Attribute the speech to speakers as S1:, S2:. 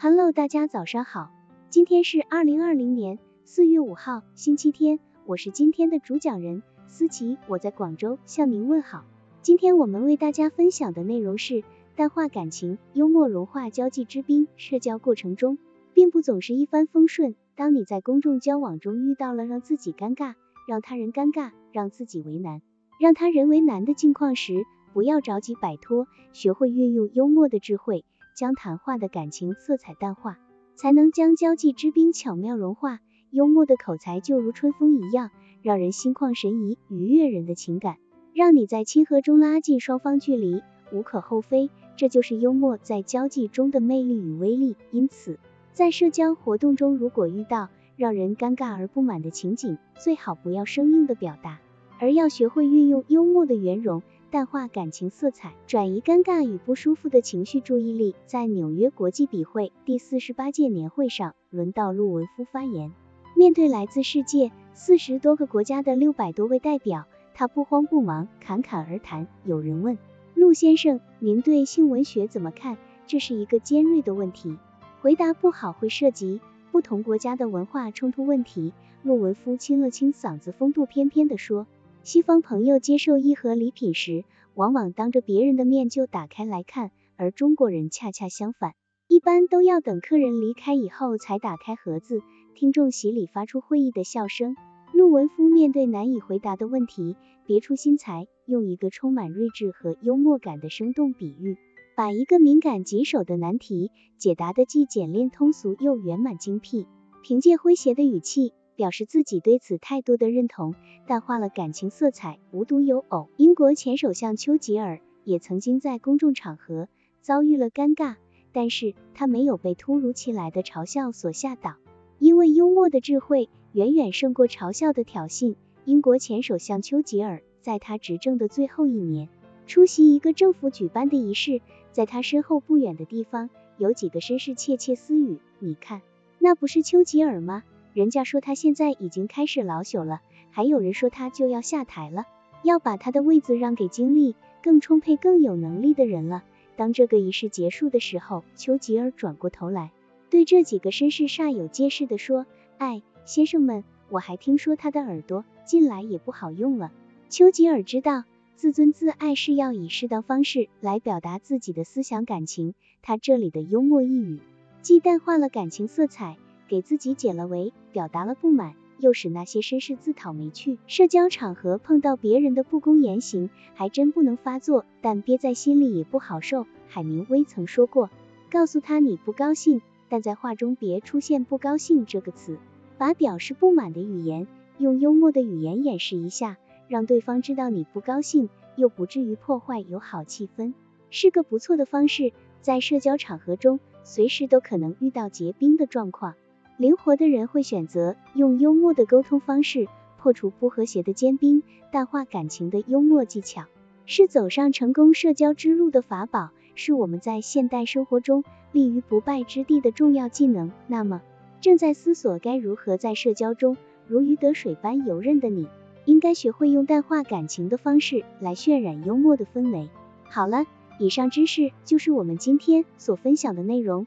S1: Hello，大家早上好，今天是二零二零年四月五号，星期天，我是今天的主讲人思琪，我在广州向您问好。今天我们为大家分享的内容是淡化感情，幽默融化交际之冰。社交过程中，并不总是一帆风顺。当你在公众交往中遇到了让自己尴尬、让他人尴尬、让自己为难、让他人为难的境况时，不要着急摆脱，学会运用幽默的智慧。将谈话的感情色彩淡化，才能将交际之冰巧妙融化。幽默的口才就如春风一样，让人心旷神怡，愉悦人的情感，让你在亲和中拉近双方距离，无可厚非。这就是幽默在交际中的魅力与威力。因此，在社交活动中，如果遇到让人尴尬而不满的情景，最好不要生硬的表达，而要学会运用幽默的圆融。淡化感情色彩，转移尴尬与不舒服的情绪注意力。在纽约国际笔会第四十八届年会上，轮到陆文夫发言。面对来自世界四十多个国家的六百多位代表，他不慌不忙，侃侃而谈。有人问陆先生，您对性文学怎么看？这是一个尖锐的问题，回答不好会涉及不同国家的文化冲突问题。陆文夫清了清嗓子，风度翩翩地说。西方朋友接受一盒礼品时，往往当着别人的面就打开来看，而中国人恰恰相反，一般都要等客人离开以后才打开盒子。听众席里发出会意的笑声。陆文夫面对难以回答的问题，别出心裁，用一个充满睿智和幽默感的生动比喻，把一个敏感棘手的难题解答的既简练通俗又圆满精辟。凭借诙谐的语气。表示自己对此态度的认同，淡化了感情色彩，无独有偶。英国前首相丘吉尔也曾经在公众场合遭遇了尴尬，但是他没有被突如其来的嘲笑所吓倒，因为幽默的智慧远远胜过嘲笑的挑衅。英国前首相丘吉尔在他执政的最后一年，出席一个政府举办的仪式，在他身后不远的地方有几个绅士窃窃私语，你看，那不是丘吉尔吗？人家说他现在已经开始老朽了，还有人说他就要下台了，要把他的位子让给精力更充沛、更有能力的人了。当这个仪式结束的时候，丘吉尔转过头来，对这几个绅士煞有介事的说：“哎，先生们，我还听说他的耳朵近来也不好用了。”丘吉尔知道，自尊自爱是要以适当方式来表达自己的思想感情。他这里的幽默一语，既淡化了感情色彩。给自己解了围，表达了不满，又使那些绅士自讨没趣。社交场合碰到别人的不公言行，还真不能发作，但憋在心里也不好受。海明威曾说过，告诉他你不高兴，但在话中别出现不高兴这个词，把表示不满的语言用幽默的语言掩饰一下，让对方知道你不高兴，又不至于破坏友好气氛，是个不错的方式。在社交场合中，随时都可能遇到结冰的状况。灵活的人会选择用幽默的沟通方式破除不和谐的坚冰，淡化感情的幽默技巧是走上成功社交之路的法宝，是我们在现代生活中立于不败之地的重要技能。那么，正在思索该如何在社交中如鱼得水般游刃的你，应该学会用淡化感情的方式来渲染幽默的氛围。好了，以上知识就是我们今天所分享的内容。